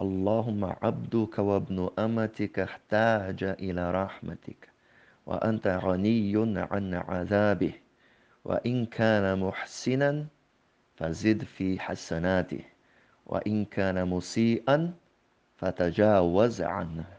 اللهم عبدك وابن أمتك احتاج إلى رحمتك وأنت غني عن عذابه وإن كان محسنا فزد في حسناته وإن كان مسيئا فتجاوز عنه.